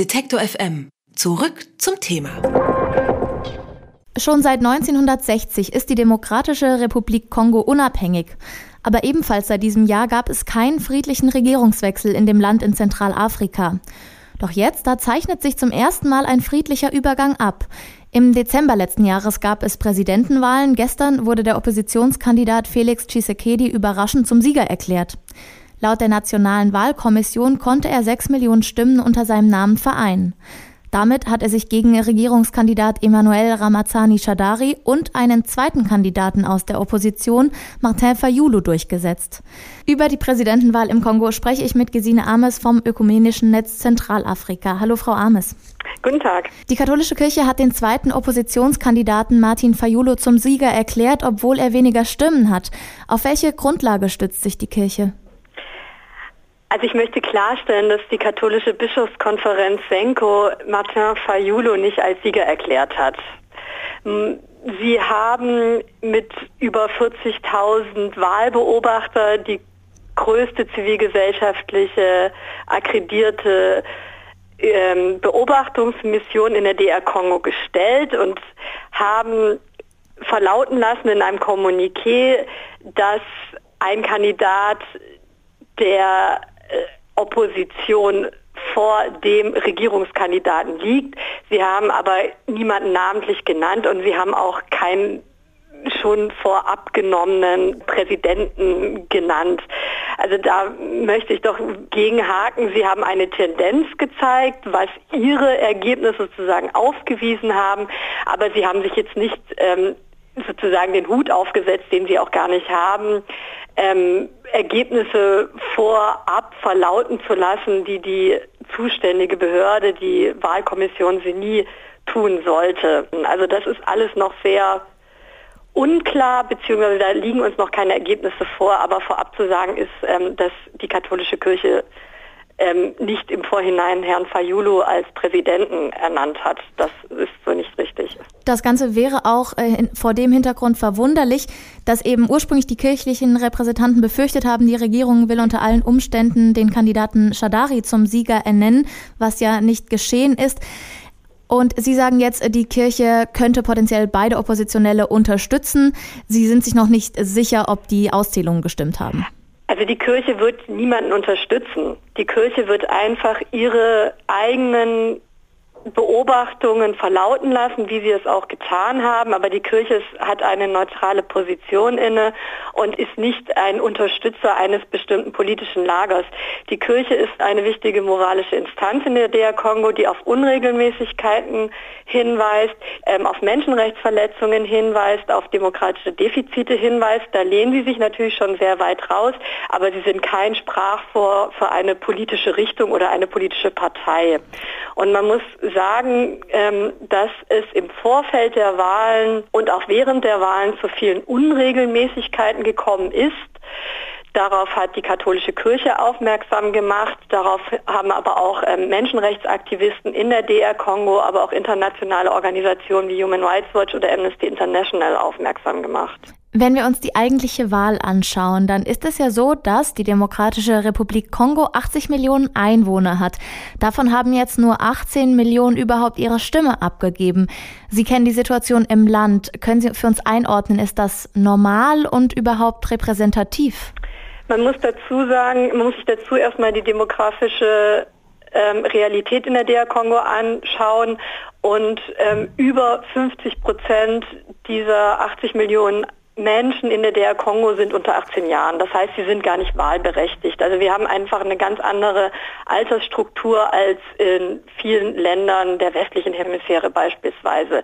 Detektor FM. Zurück zum Thema. Schon seit 1960 ist die Demokratische Republik Kongo unabhängig. Aber ebenfalls seit diesem Jahr gab es keinen friedlichen Regierungswechsel in dem Land in Zentralafrika. Doch jetzt, da zeichnet sich zum ersten Mal ein friedlicher Übergang ab. Im Dezember letzten Jahres gab es Präsidentenwahlen. Gestern wurde der Oppositionskandidat Felix Tshisekedi überraschend zum Sieger erklärt. Laut der Nationalen Wahlkommission konnte er sechs Millionen Stimmen unter seinem Namen vereinen. Damit hat er sich gegen Regierungskandidat Emmanuel Ramazani Shadari und einen zweiten Kandidaten aus der Opposition, Martin Fayulu, durchgesetzt. Über die Präsidentenwahl im Kongo spreche ich mit Gesine Ames vom Ökumenischen Netz Zentralafrika. Hallo, Frau Ames. Guten Tag. Die katholische Kirche hat den zweiten Oppositionskandidaten Martin Fayulu zum Sieger erklärt, obwohl er weniger Stimmen hat. Auf welche Grundlage stützt sich die Kirche? Also ich möchte klarstellen, dass die katholische Bischofskonferenz Senko Martin Fayulo nicht als Sieger erklärt hat. Sie haben mit über 40.000 Wahlbeobachter die größte zivilgesellschaftliche akkreditierte ähm, Beobachtungsmission in der DR Kongo gestellt und haben verlauten lassen in einem Kommuniqué, dass ein Kandidat der Opposition vor dem Regierungskandidaten liegt. Sie haben aber niemanden namentlich genannt und sie haben auch keinen schon vorab genommenen Präsidenten genannt. Also da möchte ich doch gegenhaken. Sie haben eine Tendenz gezeigt, was Ihre Ergebnisse sozusagen aufgewiesen haben, aber Sie haben sich jetzt nicht ähm, sozusagen den Hut aufgesetzt, den Sie auch gar nicht haben, ähm, Ergebnisse vorab verlauten zu lassen, die die zuständige Behörde, die Wahlkommission, sie nie tun sollte. Also das ist alles noch sehr unklar, beziehungsweise da liegen uns noch keine Ergebnisse vor, aber vorab zu sagen ist, ähm, dass die katholische Kirche ähm, nicht im Vorhinein Herrn Fayulu als Präsidenten ernannt hat. Das ist so nicht richtig. Das Ganze wäre auch äh, vor dem Hintergrund verwunderlich, dass eben ursprünglich die kirchlichen Repräsentanten befürchtet haben, die Regierung will unter allen Umständen den Kandidaten Shadari zum Sieger ernennen, was ja nicht geschehen ist. Und Sie sagen jetzt, die Kirche könnte potenziell beide Oppositionelle unterstützen. Sie sind sich noch nicht sicher, ob die Auszählungen gestimmt haben. Also die Kirche wird niemanden unterstützen. Die Kirche wird einfach ihre eigenen Beobachtungen verlauten lassen, wie sie es auch getan haben, aber die Kirche hat eine neutrale Position inne und ist nicht ein Unterstützer eines bestimmten politischen Lagers. Die Kirche ist eine wichtige moralische Instanz in der DR Kongo, die auf Unregelmäßigkeiten hinweist, ähm, auf Menschenrechtsverletzungen hinweist, auf demokratische Defizite hinweist. Da lehnen sie sich natürlich schon sehr weit raus, aber sie sind kein Sprachrohr für eine politische Richtung oder eine politische Partei. Und man muss sagen, ähm, dass es im Vorfeld der Wahlen und auch während der Wahlen zu vielen Unregelmäßigkeiten gekommen ist. Darauf hat die katholische Kirche aufmerksam gemacht. Darauf haben aber auch ähm, Menschenrechtsaktivisten in der DR Kongo, aber auch internationale Organisationen wie Human Rights Watch oder Amnesty International aufmerksam gemacht. Wenn wir uns die eigentliche Wahl anschauen, dann ist es ja so, dass die Demokratische Republik Kongo 80 Millionen Einwohner hat. Davon haben jetzt nur 18 Millionen überhaupt ihre Stimme abgegeben. Sie kennen die Situation im Land. Können Sie für uns einordnen, ist das normal und überhaupt repräsentativ? Man muss dazu sagen, man muss sich dazu erstmal die demografische ähm, Realität in der DR Kongo anschauen und ähm, über 50 Prozent dieser 80 Millionen Menschen in der DR Kongo sind unter 18 Jahren. Das heißt, sie sind gar nicht wahlberechtigt. Also wir haben einfach eine ganz andere Altersstruktur als in vielen Ländern der westlichen Hemisphäre beispielsweise.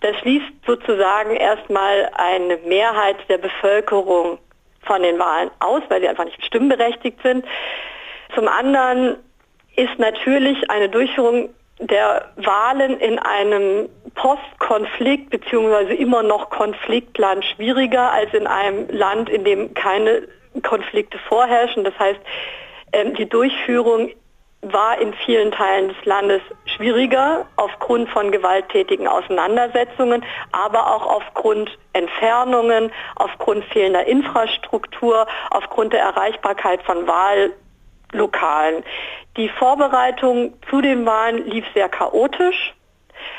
Das schließt sozusagen erstmal eine Mehrheit der Bevölkerung von den Wahlen aus, weil sie einfach nicht stimmberechtigt sind. Zum anderen ist natürlich eine Durchführung der Wahlen in einem Postkonflikt bzw. immer noch Konfliktland schwieriger als in einem Land, in dem keine Konflikte vorherrschen. Das heißt, ähm, die Durchführung war in vielen Teilen des Landes schwieriger aufgrund von gewalttätigen Auseinandersetzungen, aber auch aufgrund Entfernungen, aufgrund fehlender Infrastruktur, aufgrund der Erreichbarkeit von Wahl Wahllokalen. Die Vorbereitung zu den Wahlen lief sehr chaotisch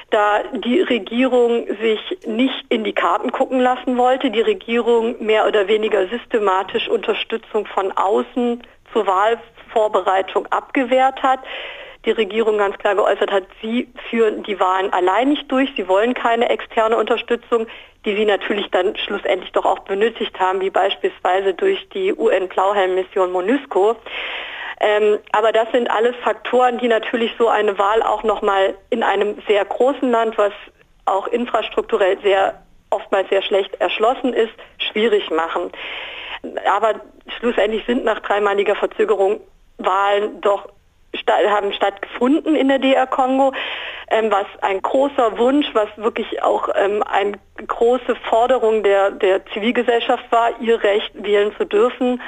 da die Regierung sich nicht in die Karten gucken lassen wollte, die Regierung mehr oder weniger systematisch Unterstützung von außen zur Wahlvorbereitung abgewehrt hat. Die Regierung ganz klar geäußert hat, sie führen die Wahlen allein nicht durch, sie wollen keine externe Unterstützung, die sie natürlich dann schlussendlich doch auch benötigt haben, wie beispielsweise durch die UN-Blauhelm-Mission MONUSCO. Ähm, aber das sind alles Faktoren, die natürlich so eine Wahl auch nochmal in einem sehr großen Land, was auch infrastrukturell sehr oftmals sehr schlecht erschlossen ist, schwierig machen. Aber schlussendlich sind nach dreimaliger Verzögerung Wahlen doch haben stattgefunden in der DR Kongo, ähm, was ein großer Wunsch, was wirklich auch ähm, eine große Forderung der, der Zivilgesellschaft war, ihr Recht wählen zu dürfen.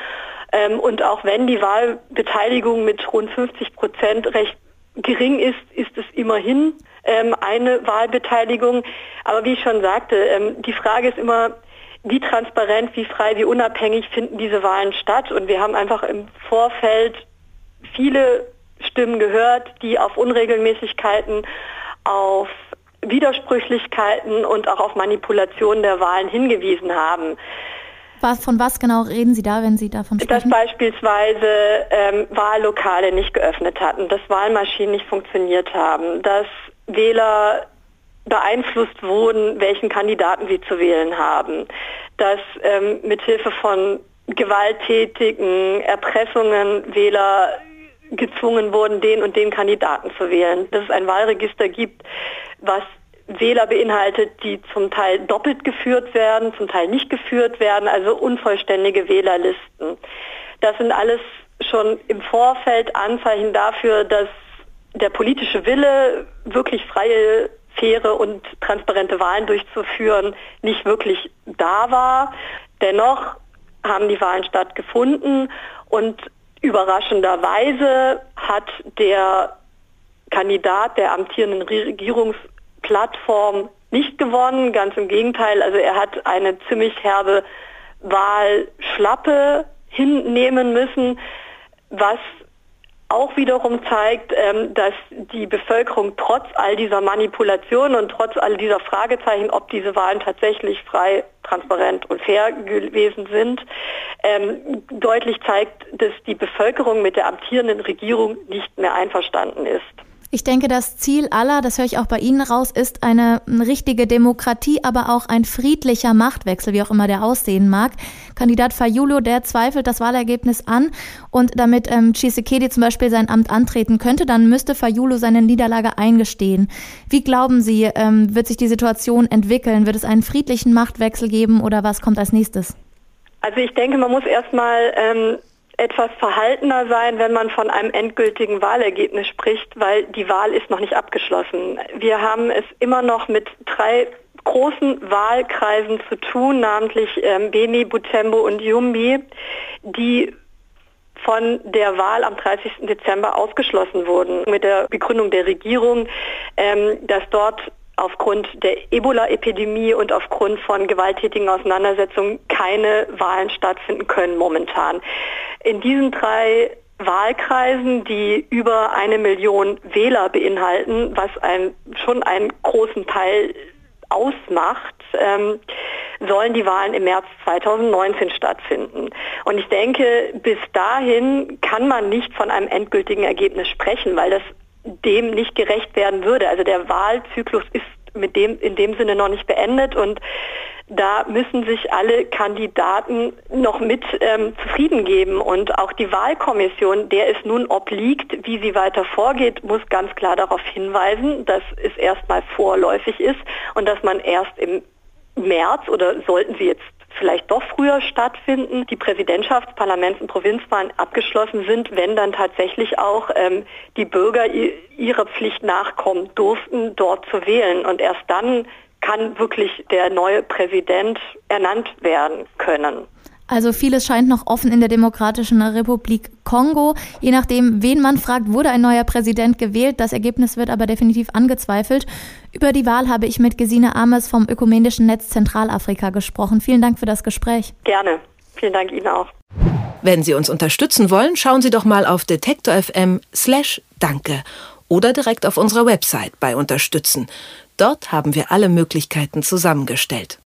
Ähm, und auch wenn die Wahlbeteiligung mit rund 50 Prozent recht gering ist, ist es immerhin ähm, eine Wahlbeteiligung. Aber wie ich schon sagte, ähm, die Frage ist immer, wie transparent, wie frei, wie unabhängig finden diese Wahlen statt. Und wir haben einfach im Vorfeld viele Stimmen gehört, die auf Unregelmäßigkeiten, auf Widersprüchlichkeiten und auch auf Manipulationen der Wahlen hingewiesen haben. Was, von was genau reden Sie da, wenn Sie davon sprechen? Dass beispielsweise ähm, Wahllokale nicht geöffnet hatten, dass Wahlmaschinen nicht funktioniert haben, dass Wähler beeinflusst wurden, welchen Kandidaten sie zu wählen haben, dass ähm, mithilfe von gewalttätigen Erpressungen Wähler gezwungen wurden, den und den Kandidaten zu wählen, dass es ein Wahlregister gibt, was Wähler beinhaltet, die zum Teil doppelt geführt werden, zum Teil nicht geführt werden, also unvollständige Wählerlisten. Das sind alles schon im Vorfeld Anzeichen dafür, dass der politische Wille, wirklich freie, faire und transparente Wahlen durchzuführen, nicht wirklich da war. Dennoch haben die Wahlen stattgefunden und überraschenderweise hat der Kandidat der amtierenden Regierungs Plattform nicht gewonnen, ganz im Gegenteil. Also er hat eine ziemlich herbe Wahlschlappe hinnehmen müssen, was auch wiederum zeigt, ähm, dass die Bevölkerung trotz all dieser Manipulationen und trotz all dieser Fragezeichen, ob diese Wahlen tatsächlich frei, transparent und fair gewesen sind, ähm, deutlich zeigt, dass die Bevölkerung mit der amtierenden Regierung nicht mehr einverstanden ist. Ich denke, das Ziel aller, das höre ich auch bei Ihnen raus, ist eine, richtige Demokratie, aber auch ein friedlicher Machtwechsel, wie auch immer der aussehen mag. Kandidat Fayulo, der zweifelt das Wahlergebnis an und damit ähm, Tshisekedi zum Beispiel sein Amt antreten könnte, dann müsste Fayulo seine Niederlage eingestehen. Wie glauben Sie, ähm, wird sich die Situation entwickeln? Wird es einen friedlichen Machtwechsel geben oder was kommt als nächstes? Also ich denke, man muss erstmal ähm, etwas verhaltener sein, wenn man von einem endgültigen Wahlergebnis spricht, weil die Wahl ist noch nicht abgeschlossen. Wir haben es immer noch mit drei großen Wahlkreisen zu tun, namentlich ähm, Beni, Butembo und Yumbi, die von der Wahl am 30. Dezember ausgeschlossen wurden mit der Begründung der Regierung, ähm, dass dort aufgrund der Ebola-Epidemie und aufgrund von gewalttätigen Auseinandersetzungen keine Wahlen stattfinden können momentan. In diesen drei Wahlkreisen, die über eine Million Wähler beinhalten, was ein, schon einen großen Teil ausmacht, ähm, sollen die Wahlen im März 2019 stattfinden. Und ich denke, bis dahin kann man nicht von einem endgültigen Ergebnis sprechen, weil das dem nicht gerecht werden würde. Also der Wahlzyklus ist mit dem, in dem Sinne noch nicht beendet und da müssen sich alle Kandidaten noch mit ähm, zufrieden geben. Und auch die Wahlkommission, der es nun obliegt, wie sie weiter vorgeht, muss ganz klar darauf hinweisen, dass es erstmal vorläufig ist und dass man erst im März oder sollten sie jetzt vielleicht doch früher stattfinden, die Präsidentschafts-, Parlaments- und Provinzwahlen abgeschlossen sind, wenn dann tatsächlich auch ähm, die Bürger ihrer Pflicht nachkommen durften, dort zu wählen. Und erst dann kann wirklich der neue Präsident ernannt werden können. Also vieles scheint noch offen in der Demokratischen Republik Kongo. Je nachdem, wen man fragt, wurde ein neuer Präsident gewählt. Das Ergebnis wird aber definitiv angezweifelt. Über die Wahl habe ich mit Gesine Ames vom Ökumenischen Netz Zentralafrika gesprochen. Vielen Dank für das Gespräch. Gerne. Vielen Dank Ihnen auch. Wenn Sie uns unterstützen wollen, schauen Sie doch mal auf detektor.fm slash danke oder direkt auf unserer Website bei Unterstützen. Dort haben wir alle Möglichkeiten zusammengestellt.